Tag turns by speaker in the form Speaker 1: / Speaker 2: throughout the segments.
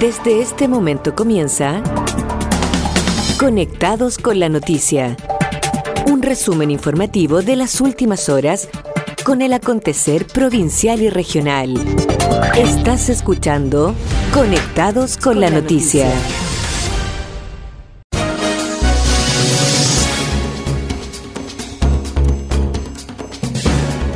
Speaker 1: Desde este momento comienza Conectados con la Noticia. Un resumen informativo de las últimas horas con el acontecer provincial y regional. Estás escuchando Conectados con, la, noticia.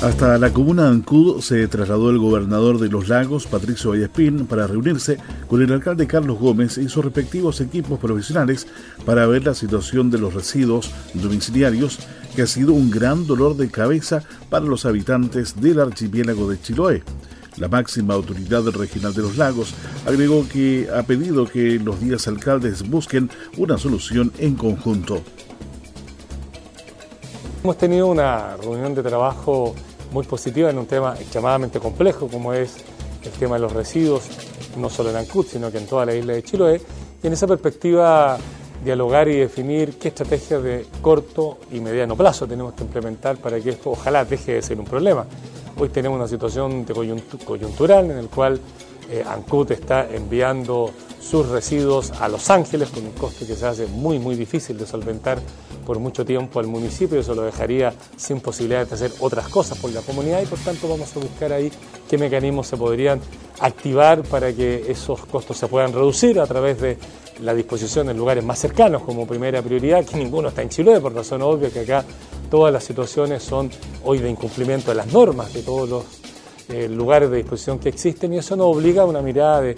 Speaker 2: Hasta la comuna de Ancud se trasladó el gobernador de Los Lagos, Patricio Vallespín, para reunirse con el alcalde Carlos Gómez y sus respectivos equipos profesionales para ver la situación de los residuos domiciliarios, que ha sido un gran dolor de cabeza para los habitantes del archipiélago de Chiloé. La máxima autoridad regional de los lagos agregó que ha pedido que los días alcaldes busquen una solución en conjunto.
Speaker 3: Hemos tenido una reunión de trabajo muy positiva en un tema extremadamente complejo como es el tema de los residuos, no solo en Ancud, sino que en toda la isla de Chiloé. Y en esa perspectiva, dialogar y definir qué estrategias de corto y mediano plazo tenemos que implementar para que esto ojalá deje de ser un problema. Hoy tenemos una situación de coyuntural en el cual eh, Ancud está enviando sus residuos a Los Ángeles con un costo que se hace muy muy difícil de solventar por mucho tiempo. Al municipio, eso lo dejaría sin posibilidad de hacer otras cosas por la comunidad y por tanto vamos a buscar ahí qué mecanismos se podrían activar para que esos costos se puedan reducir a través de la disposición en lugares más cercanos como primera prioridad, que ninguno está en Chile, por razón obvia que acá todas las situaciones son hoy de incumplimiento de las normas de todos los eh, lugares de disposición que existen y eso nos obliga a una mirada de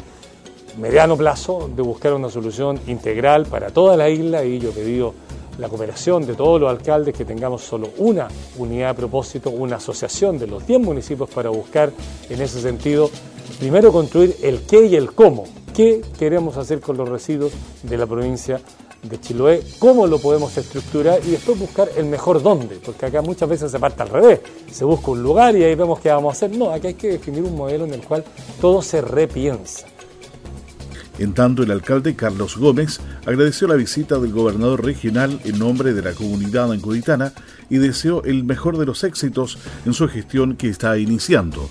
Speaker 3: mediano plazo de buscar una solución integral para toda la isla y yo he pedido la cooperación de todos los alcaldes que tengamos solo una unidad de propósito, una asociación de los 10 municipios para buscar en ese sentido primero construir el qué y el cómo, qué queremos hacer con los residuos de la provincia de Chiloé, cómo lo podemos estructurar y después buscar el mejor dónde, porque acá muchas veces se parte al revés, se busca un lugar y ahí vemos qué vamos a hacer. No, acá hay que definir un modelo en el cual todo se repiensa.
Speaker 2: En tanto, el alcalde Carlos Gómez agradeció la visita del gobernador regional en nombre de la comunidad ancuditana y deseó el mejor de los éxitos en su gestión que está iniciando.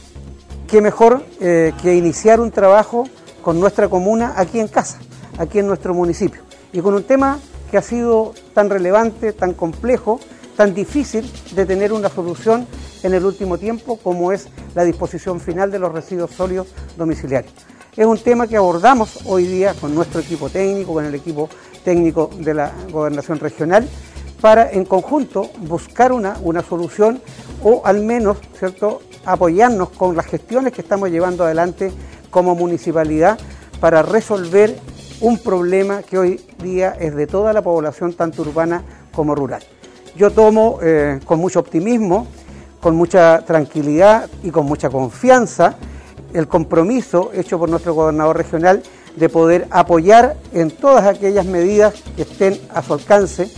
Speaker 4: Qué mejor eh, que iniciar un trabajo con nuestra comuna aquí en casa, aquí en nuestro municipio, y con un tema que ha sido tan relevante, tan complejo, tan difícil de tener una solución en el último tiempo como es la disposición final de los residuos sólidos domiciliarios. Es un tema que abordamos hoy día con nuestro equipo técnico, con el equipo técnico de la gobernación regional, para en conjunto buscar una, una solución o al menos ¿cierto? apoyarnos con las gestiones que estamos llevando adelante como municipalidad para resolver un problema que hoy día es de toda la población, tanto urbana como rural. Yo tomo eh, con mucho optimismo, con mucha tranquilidad y con mucha confianza el compromiso hecho por nuestro gobernador regional de poder apoyar en todas aquellas medidas que estén a su alcance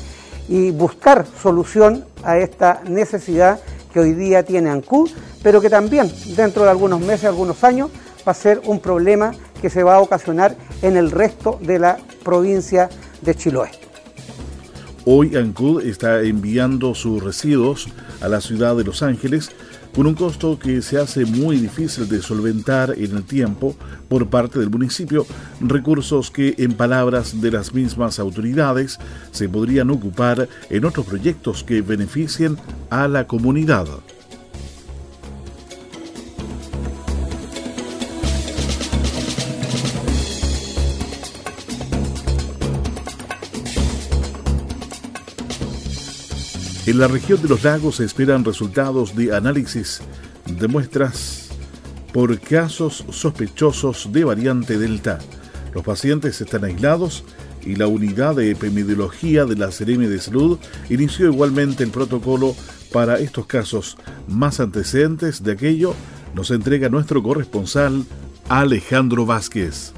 Speaker 4: y buscar solución a esta necesidad que hoy día tiene ANCUD, pero que también dentro de algunos meses, algunos años, va a ser un problema que se va a ocasionar en el resto de la provincia de Chiloé.
Speaker 2: Hoy ANCUD está enviando sus residuos a la ciudad de Los Ángeles con un costo que se hace muy difícil de solventar en el tiempo por parte del municipio, recursos que en palabras de las mismas autoridades se podrían ocupar en otros proyectos que beneficien a la comunidad. En la región de los lagos se esperan resultados de análisis de muestras por casos sospechosos de variante Delta. Los pacientes están aislados y la unidad de epidemiología de la Seremi de Salud inició igualmente el protocolo para estos casos. Más antecedentes de aquello nos entrega nuestro corresponsal Alejandro Vázquez.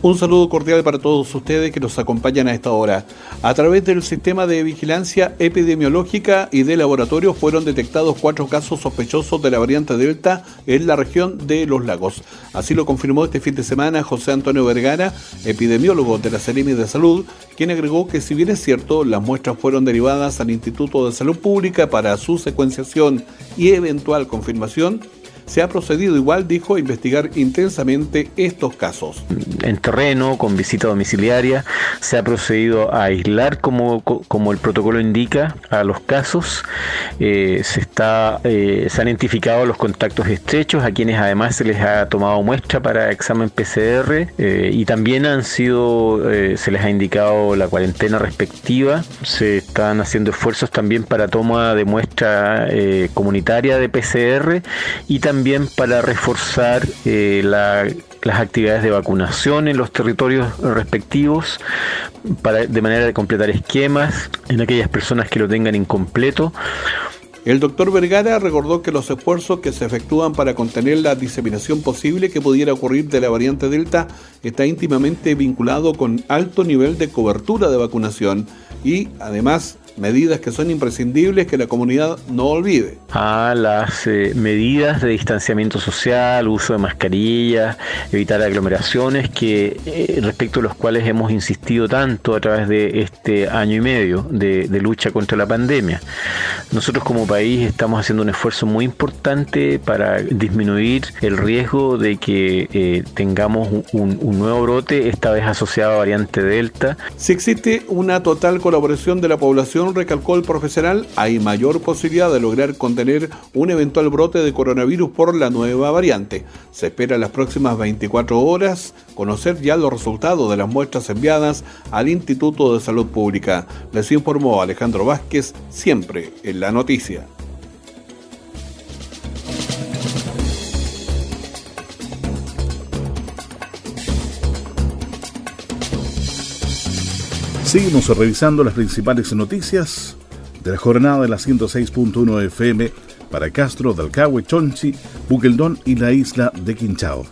Speaker 5: Un saludo cordial para todos ustedes que nos acompañan a esta hora. A través del sistema de vigilancia epidemiológica y de laboratorio fueron detectados cuatro casos sospechosos de la variante Delta en la región de Los Lagos. Así lo confirmó este fin de semana José Antonio Vergara, epidemiólogo de la Seremi de Salud, quien agregó que si bien es cierto, las muestras fueron derivadas al Instituto de Salud Pública para su secuenciación y eventual confirmación, se ha procedido igual, dijo, a investigar intensamente estos casos.
Speaker 6: En terreno, con visita domiciliaria, se ha procedido a aislar, como, como el protocolo indica, a los casos. Eh, se, está, eh, se han identificado los contactos estrechos, a quienes además se les ha tomado muestra para examen PCR eh, y también han sido, se les ha indicado la cuarentena respectiva. Se están haciendo esfuerzos también para toma de muestra comunitaria de PCR y también también para reforzar eh, las actividades de vacunación en los territorios respectivos, para, de manera de completar esquemas en aquellas personas que lo tengan incompleto.
Speaker 5: El doctor Vergara recordó que los esfuerzos que se efectúan para contener la diseminación posible que pudiera ocurrir de la variante Delta está íntimamente vinculado con alto nivel de cobertura de vacunación y además medidas que son imprescindibles que la comunidad no olvide.
Speaker 6: A las eh, medidas de distanciamiento social, uso de mascarillas, evitar aglomeraciones, que eh, respecto a los cuales hemos insistido tanto a través de este año y medio de, lucha contra la pandemia. Nosotros como país estamos haciendo un esfuerzo muy importante para disminuir el riesgo de que eh, tengamos un, un nuevo brote, esta vez asociado a variante Delta.
Speaker 5: Si existe una total colaboración de la población recalcó el profesional, hay mayor posibilidad de lograr contener un eventual brote de coronavirus por la nueva variante. Se espera en las próximas 24 horas conocer ya los resultados de las muestras enviadas al Instituto de Salud Pública. Les informó Alejandro Vázquez, siempre en la noticia.
Speaker 2: Seguimos revisando las principales noticias de la jornada de la 106.1 FM para Castro, Dalcahue, Chonchi, Buqueldón y la isla de Quinchao.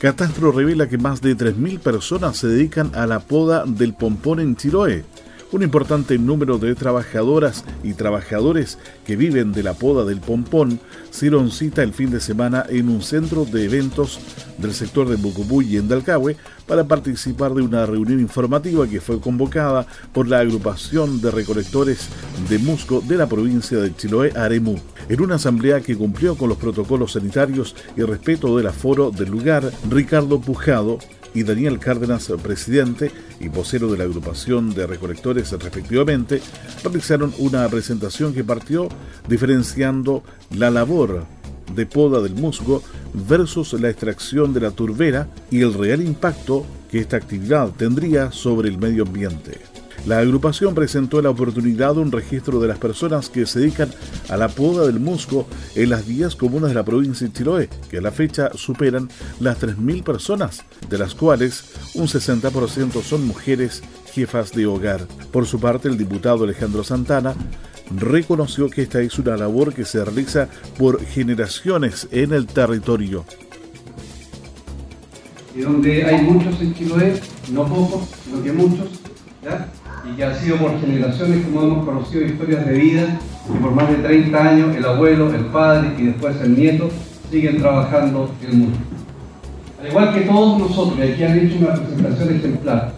Speaker 2: Catastro revela que más de 3.000 personas se dedican a la poda del pompón en Chiloé un importante número de trabajadoras y trabajadores que viven de la poda del pompón se dieron cita el fin de semana en un centro de eventos del sector de Bucubuy y en Dalcahue para participar de una reunión informativa que fue convocada por la agrupación de recolectores de musgo de la provincia de Chiloé, Aremú. En una asamblea que cumplió con los protocolos sanitarios y respeto del aforo del lugar, Ricardo Pujado, y Daniel Cárdenas, presidente y vocero de la agrupación de recolectores respectivamente, realizaron una presentación que partió diferenciando la labor de poda del musgo versus la extracción de la turbera y el real impacto que esta actividad tendría sobre el medio ambiente. La agrupación presentó la oportunidad de un registro de las personas que se dedican a la poda del musgo en las 10 comunas de la provincia de Chiloé, que a la fecha superan las 3.000 personas, de las cuales un 60% son mujeres jefas de hogar. Por su parte, el diputado Alejandro Santana reconoció que esta es una labor que se realiza por generaciones en el territorio.
Speaker 7: Y donde hay muchos en Chiloé, no pocos, sino que muchos, ¿ya? Y que ha sido por generaciones como hemos conocido historias de vida y por más de 30 años el abuelo, el padre y después el nieto siguen trabajando el mundo. Al igual que todos nosotros, y aquí han hecho una presentación ejemplar,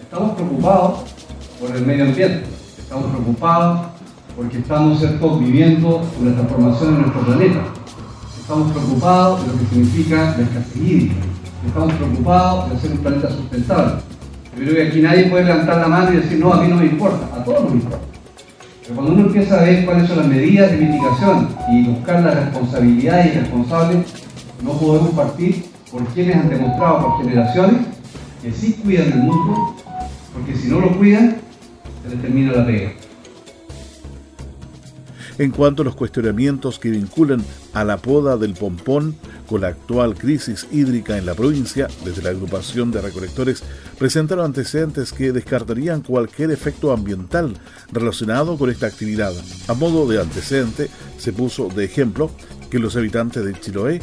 Speaker 7: estamos preocupados por el medio ambiente, estamos preocupados porque estamos ¿cierto? viviendo una transformación en nuestro planeta, estamos preocupados de lo que significa la escasez estamos preocupados de hacer un planeta sustentable yo creo que aquí nadie puede levantar la mano y decir, no, a mí no me importa, a todos nos importa. Pero cuando uno empieza a ver cuáles son las medidas de mitigación y buscar las responsabilidades y responsables, no podemos partir por quienes han demostrado por generaciones que sí cuidan el mundo, porque si no lo cuidan, se les termina la pega.
Speaker 2: En cuanto a los cuestionamientos que vinculan a la poda del pompón con la actual crisis hídrica en la provincia, desde la agrupación de recolectores presentaron antecedentes que descartarían cualquier efecto ambiental relacionado con esta actividad. A modo de antecedente, se puso de ejemplo que los habitantes de Chiloé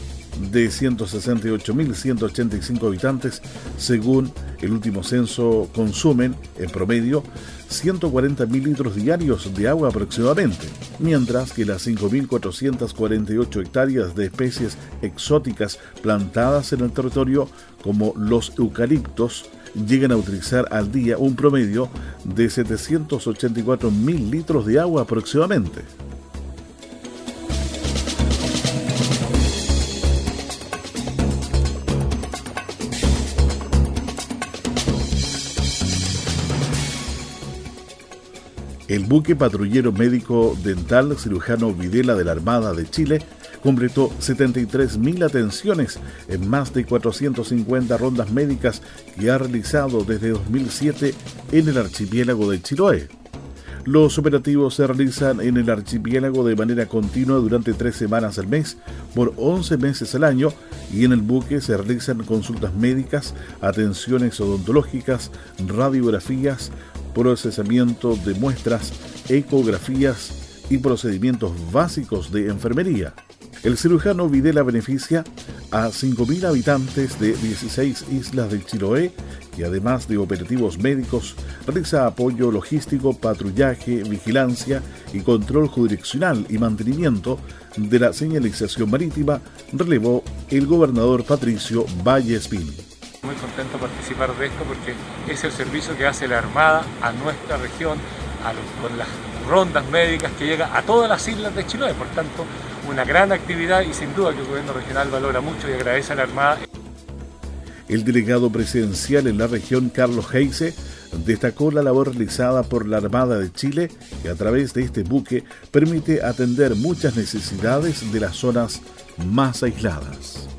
Speaker 2: de 168.185 habitantes, según el último censo, consumen en promedio 140.000 litros diarios de agua aproximadamente, mientras que las 5.448 hectáreas de especies exóticas plantadas en el territorio, como los eucaliptos, llegan a utilizar al día un promedio de 784.000 litros de agua aproximadamente. Buque patrullero médico dental cirujano Videla de la Armada de Chile completó 73.000 atenciones en más de 450 rondas médicas que ha realizado desde 2007 en el archipiélago de Chiloé. Los operativos se realizan en el archipiélago de manera continua durante tres semanas al mes, por 11 meses al año, y en el buque se realizan consultas médicas, atenciones odontológicas, radiografías, procesamiento de muestras, ecografías y procedimientos básicos de enfermería. El cirujano Videla beneficia a 5.000 habitantes de 16 islas de Chiloé y además de operativos médicos, realiza apoyo logístico, patrullaje, vigilancia y control jurisdiccional y mantenimiento de la señalización marítima, relevó el gobernador Patricio Valle Espín
Speaker 3: contento participar de esto porque es el servicio que hace la Armada a nuestra región, con las rondas médicas que llega a todas las islas de Chiloé. Por tanto, una gran actividad y sin duda que el gobierno regional valora mucho y agradece a la Armada.
Speaker 2: El delegado presidencial en la región, Carlos Heise, destacó la labor realizada por la Armada de Chile, que a través de este buque permite atender muchas necesidades de las zonas más aisladas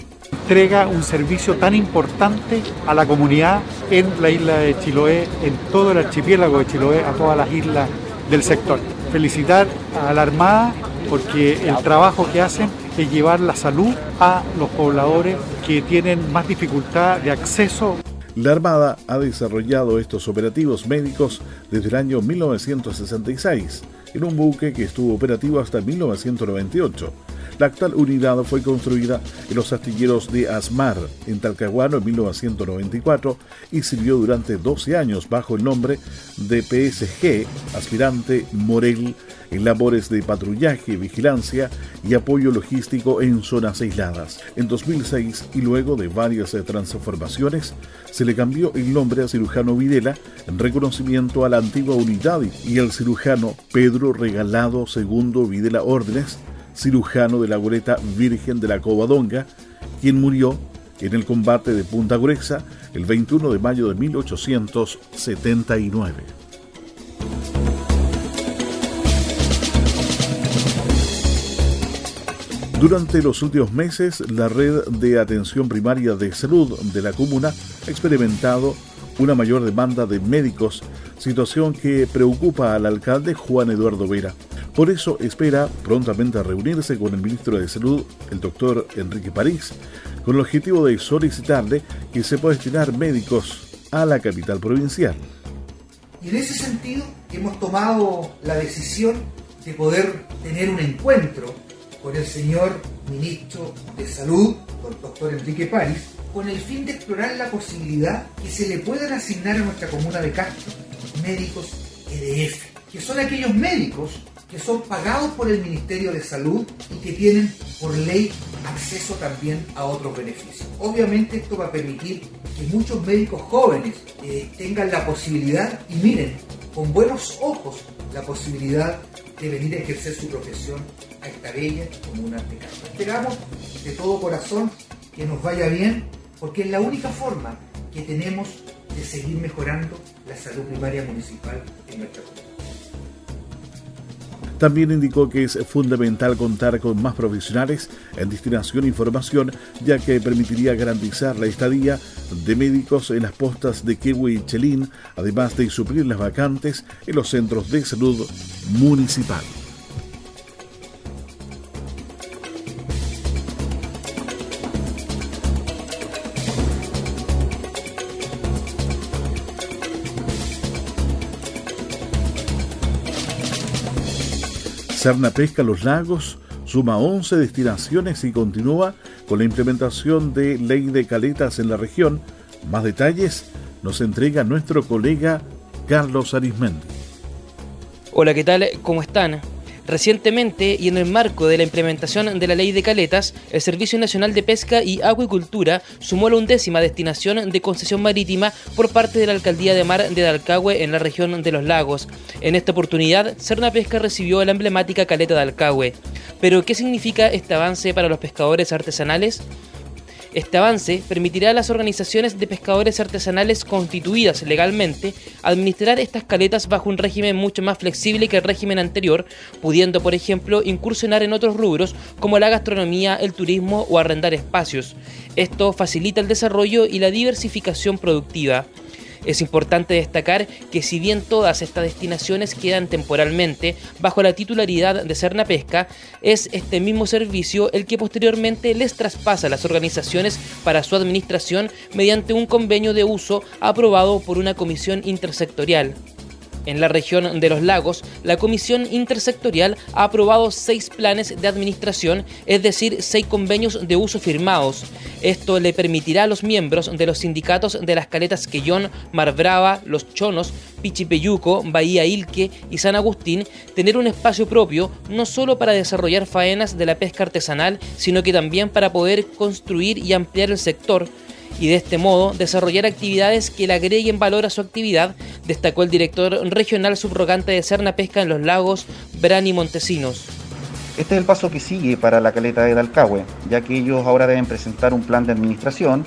Speaker 8: entrega un servicio tan importante a la comunidad en la isla de Chiloé, en todo el archipiélago de Chiloé, a todas las islas del sector. Felicitar a la Armada porque el trabajo que hacen es llevar la salud a los pobladores que tienen más dificultad de acceso.
Speaker 2: La Armada ha desarrollado estos operativos médicos desde el año 1966 en un buque que estuvo operativo hasta 1998 la actual unidad fue construida en los astilleros de Asmar, en Talcahuano, en 1994 y sirvió durante 12 años bajo el nombre de PSG, aspirante Morel, en labores de patrullaje, vigilancia y apoyo logístico en zonas aisladas. En 2006 y luego de varias transformaciones, se le cambió el nombre a cirujano Videla en reconocimiento a la antigua unidad y al cirujano Pedro Regalado II Videla Órdenes, cirujano de la goleta Virgen de la Covadonga, quien murió en el combate de Punta Gruesa el 21 de mayo de 1879. Durante los últimos meses, la red de atención primaria de salud de la comuna ha experimentado una mayor demanda de médicos, situación que preocupa al alcalde Juan Eduardo Vera. Por eso espera prontamente reunirse con el ministro de Salud, el doctor Enrique París, con el objetivo de solicitarle que se pueda destinar médicos a la capital provincial.
Speaker 9: Y en ese sentido hemos tomado la decisión de poder tener un encuentro con el señor ministro de Salud, el doctor Enrique París, con el fin de explorar la posibilidad que se le puedan asignar a nuestra comuna de Castro médicos EDF, que son aquellos médicos que son pagados por el Ministerio de Salud y que tienen por ley acceso también a otros beneficios. Obviamente esto va a permitir que muchos médicos jóvenes eh, tengan la posibilidad y miren con buenos ojos la posibilidad de venir a ejercer su profesión a esta bella comuna de Castro. Esperamos de todo corazón que nos vaya bien porque es la única forma que tenemos de seguir mejorando la salud primaria municipal en nuestra comunidad.
Speaker 2: También indicó que es fundamental contar con más profesionales en destinación e información, ya que permitiría garantizar la estadía de médicos en las postas de Kewi y Chelín, además de suplir las vacantes en los centros de salud municipal. Serna Pesca Los Lagos suma 11 destinaciones y continúa con la implementación de ley de caletas en la región. Más detalles nos entrega nuestro colega Carlos Arismendi.
Speaker 10: Hola, ¿qué tal? ¿Cómo están? Recientemente, y en el marco de la implementación de la ley de caletas, el Servicio Nacional de Pesca y Acuicultura sumó la undécima destinación de concesión marítima por parte de la Alcaldía de Mar de Dalcahue en la región de los lagos. En esta oportunidad, Cerna Pesca recibió la emblemática caleta de Alcahue. Pero, ¿qué significa este avance para los pescadores artesanales? Este avance permitirá a las organizaciones de pescadores artesanales constituidas legalmente administrar estas caletas bajo un régimen mucho más flexible que el régimen anterior, pudiendo, por ejemplo, incursionar en otros rubros como la gastronomía, el turismo o arrendar espacios. Esto facilita el desarrollo y la diversificación productiva. Es importante destacar que si bien todas estas destinaciones quedan temporalmente bajo la titularidad de Cerna Pesca, es este mismo servicio el que posteriormente les traspasa a las organizaciones para su administración mediante un convenio de uso aprobado por una comisión intersectorial. En la región de los lagos, la Comisión Intersectorial ha aprobado seis planes de administración, es decir, seis convenios de uso firmados. Esto le permitirá a los miembros de los sindicatos de las caletas Quellón, Mar Brava, Los Chonos, Pichipeyuco, Bahía Ilque y San Agustín tener un espacio propio no solo para desarrollar faenas de la pesca artesanal, sino que también para poder construir y ampliar el sector y de este modo desarrollar actividades que le agreguen valor a su actividad, destacó el director regional subrogante de Cerna Pesca en los lagos, Brani Montesinos.
Speaker 11: Este es el paso que sigue para la caleta de Dalcahue, ya que ellos ahora deben presentar un plan de administración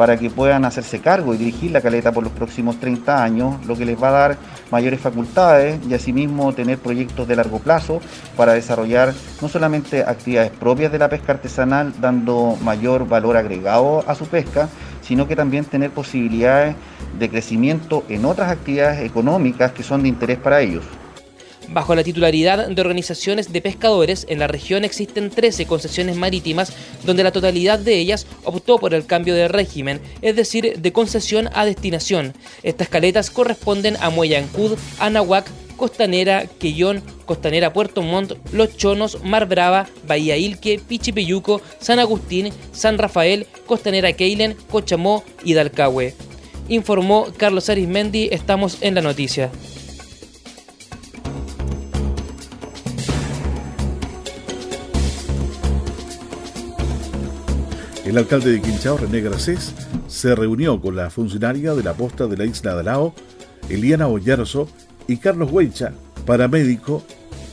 Speaker 11: para que puedan hacerse cargo y dirigir la caleta por los próximos 30 años, lo que les va a dar mayores facultades y asimismo tener proyectos de largo plazo para desarrollar no solamente actividades propias de la pesca artesanal, dando mayor valor agregado a su pesca, sino que también tener posibilidades de crecimiento en otras actividades económicas que son de interés para ellos.
Speaker 10: Bajo la titularidad de organizaciones de pescadores, en la región existen 13 concesiones marítimas donde la totalidad de ellas optó por el cambio de régimen, es decir, de concesión a destinación. Estas caletas corresponden a Muellancud, Anahuac, Costanera, Quellón, Costanera Puerto Montt, Los Chonos, Mar Brava, Bahía Ilque, Pichipeyuco, San Agustín, San Rafael, Costanera Keilen, Cochamó y Dalcahue. Informó Carlos Arismendi, estamos en la noticia.
Speaker 2: El alcalde de Quinchao, René Gracés, se reunió con la funcionaria de la posta de la isla de Lao, Eliana Oyarzo y Carlos Huecha, paramédico,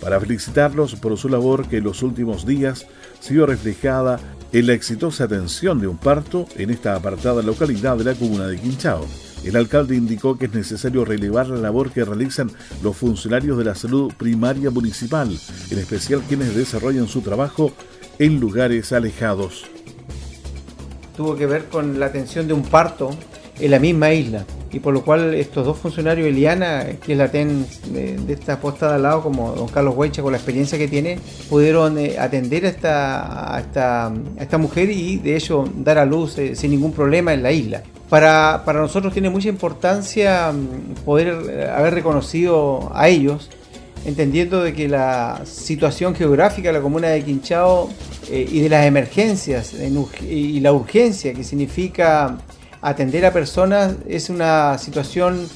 Speaker 2: para felicitarlos por su labor que en los últimos días se vio reflejada en la exitosa atención de un parto en esta apartada localidad de la comuna de Quinchao. El alcalde indicó que es necesario relevar la labor que realizan los funcionarios de la salud primaria municipal, en especial quienes desarrollan su trabajo en lugares alejados
Speaker 12: tuvo que ver con la atención de un parto en la misma isla. Y por lo cual estos dos funcionarios, Eliana, que es la TEN de, esta posta de al lado, como don Carlos Huecha, con la experiencia que tiene, pudieron eh, atender a esta, a, esta, a esta, mujer y de hecho dar a luz eh, sin ningún problema en la isla. Para, para nosotros tiene mucha importancia mm, poder eh, haber reconocido a ellos, entendiendo de que la situación geográfica de la comuna de Quinchao y de las emergencias y la urgencia que significa atender a personas es una situación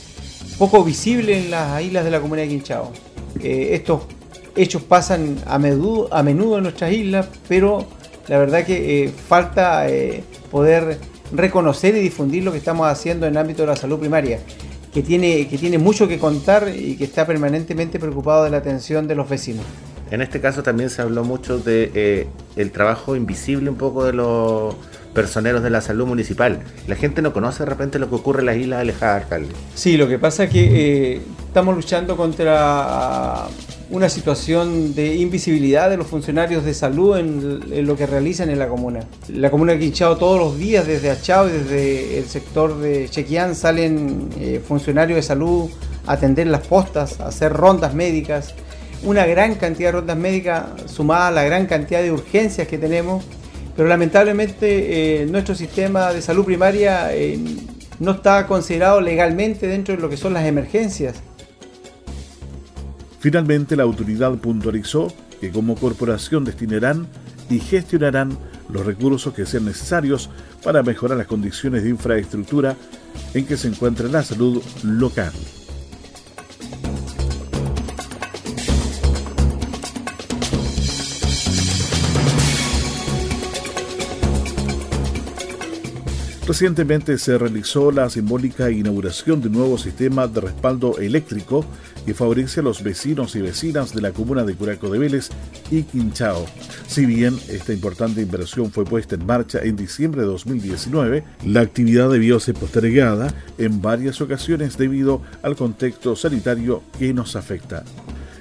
Speaker 12: poco visible en las islas de la comunidad de Quinchao. Eh, estos hechos pasan a menudo, en nuestras islas, pero la verdad que eh, falta poder reconocer y difundir lo que estamos haciendo en el ámbito de la salud primaria, que tiene, que tiene mucho que contar y que está permanentemente preocupado de la atención de los vecinos.
Speaker 13: En este caso también se habló mucho de eh, el trabajo invisible un poco de los personeros de la salud municipal. La gente no conoce de repente lo que ocurre en las islas alejadas, alcalde.
Speaker 12: Sí, lo que pasa es que eh, estamos luchando contra una situación de invisibilidad de los funcionarios de salud en, lo que realizan en la comuna. La comuna de Quinchao todos los días, desde Achao y desde el sector de Chequián, salen eh, funcionarios de salud a atender las postas, a hacer rondas médicas una gran cantidad de rondas médicas sumada a la gran cantidad de urgencias que tenemos, pero lamentablemente eh, nuestro sistema de salud primaria eh, no está considerado legalmente dentro de lo que son las emergencias.
Speaker 2: Finalmente, la autoridad puntualizó que como corporación destinarán y gestionarán los recursos que sean necesarios para mejorar las condiciones de infraestructura en que se encuentra la salud local. Recientemente se realizó la simbólica inauguración de un nuevo sistema de respaldo eléctrico que favorece a los vecinos y vecinas de la comuna de Curaco de Vélez y Quinchao. Si bien esta importante inversión fue puesta en marcha en diciembre de 2019, la actividad debió ser postergada en varias ocasiones debido al contexto sanitario que nos afecta.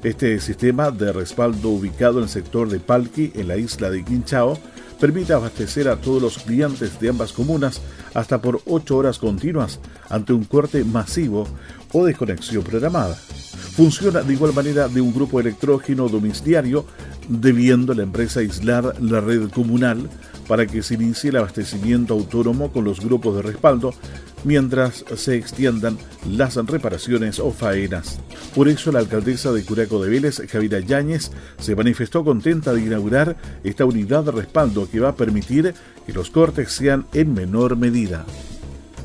Speaker 2: Este sistema de respaldo ubicado en el sector de Palqui, en la isla de Quinchao, permite abastecer a todos los clientes de ambas comunas hasta por ocho horas continuas ante un corte masivo o desconexión programada. Funciona de igual manera de un grupo electrógeno domiciliario, debiendo la empresa aislar la red comunal para que se inicie el abastecimiento autónomo con los grupos de respaldo mientras se extiendan las reparaciones o faenas. Por eso la alcaldesa de Curaco de Vélez, Javiera Yáñez, se manifestó contenta de inaugurar esta unidad de respaldo que va a permitir que los cortes sean en menor medida.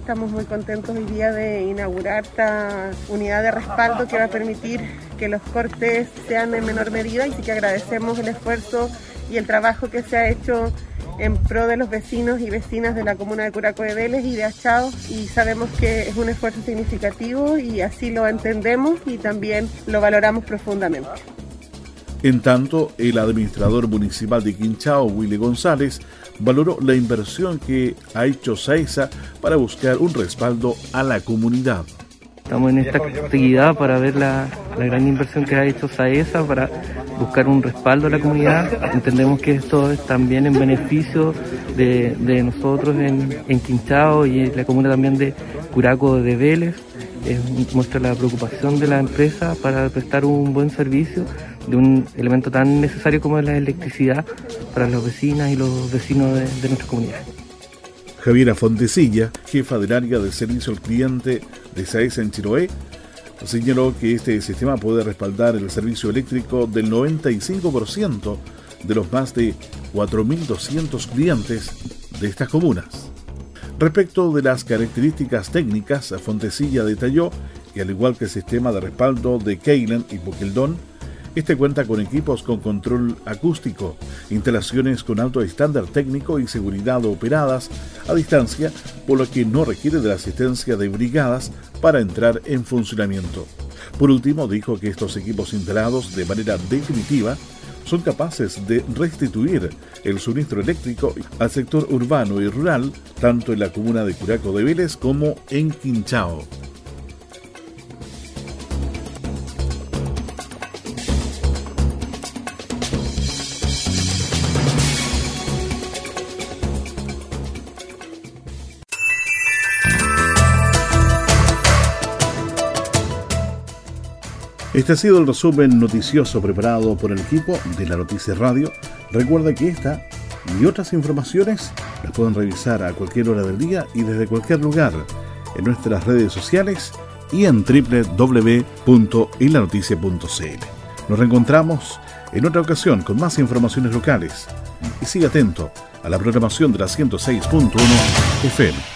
Speaker 14: Estamos muy contentos hoy día de inaugurar esta unidad de respaldo que va a permitir que los cortes sean en menor medida y sí que agradecemos el esfuerzo y el trabajo que se ha hecho en pro de los vecinos y vecinas de la comuna de Curaco de Vélez y de Achao y sabemos que es un esfuerzo significativo y así lo entendemos y también lo valoramos profundamente.
Speaker 2: En tanto, el administrador municipal de Quinchao, Willy González, valoró la inversión que ha hecho SAESA para buscar un respaldo a la comunidad.
Speaker 15: Estamos en esta actividad para ver la, gran inversión que ha hecho SAESA para buscar un respaldo a la comunidad. Entendemos que esto es también en beneficio de, nosotros en, en, Quinchao y en la comuna también de Curaco de Vélez. muestra la preocupación de la empresa para prestar un buen servicio de un elemento tan necesario como es la electricidad para las vecinas y los vecinos de, de nuestra comunidad.
Speaker 2: Javiera Fontecilla, jefa del área de servicio al cliente de SAES en señaló que este sistema puede respaldar el servicio eléctrico del 95% de los más de 4.200 clientes de estas comunas. Respecto de las características técnicas, Fontecilla detalló que al igual que el sistema de respaldo de Keilen y Bukeldon, este cuenta con equipos con control acústico, instalaciones con alto estándar técnico y seguridad operadas a distancia, por lo que no requiere de la asistencia de brigadas para entrar en funcionamiento. Por último, dijo que estos equipos instalados de manera definitiva son capaces de restituir el suministro eléctrico al sector urbano y rural, tanto en la comuna de Curaco de Vélez como en Quinchao. Este ha sido el resumen noticioso preparado por el equipo de la Noticia Radio. Recuerda que esta y otras informaciones las pueden revisar a cualquier hora del día y desde cualquier lugar en nuestras redes sociales y en www.ilanoticia.cl. Nos reencontramos en otra ocasión con más informaciones locales y siga atento a la programación de la 106.1 FM.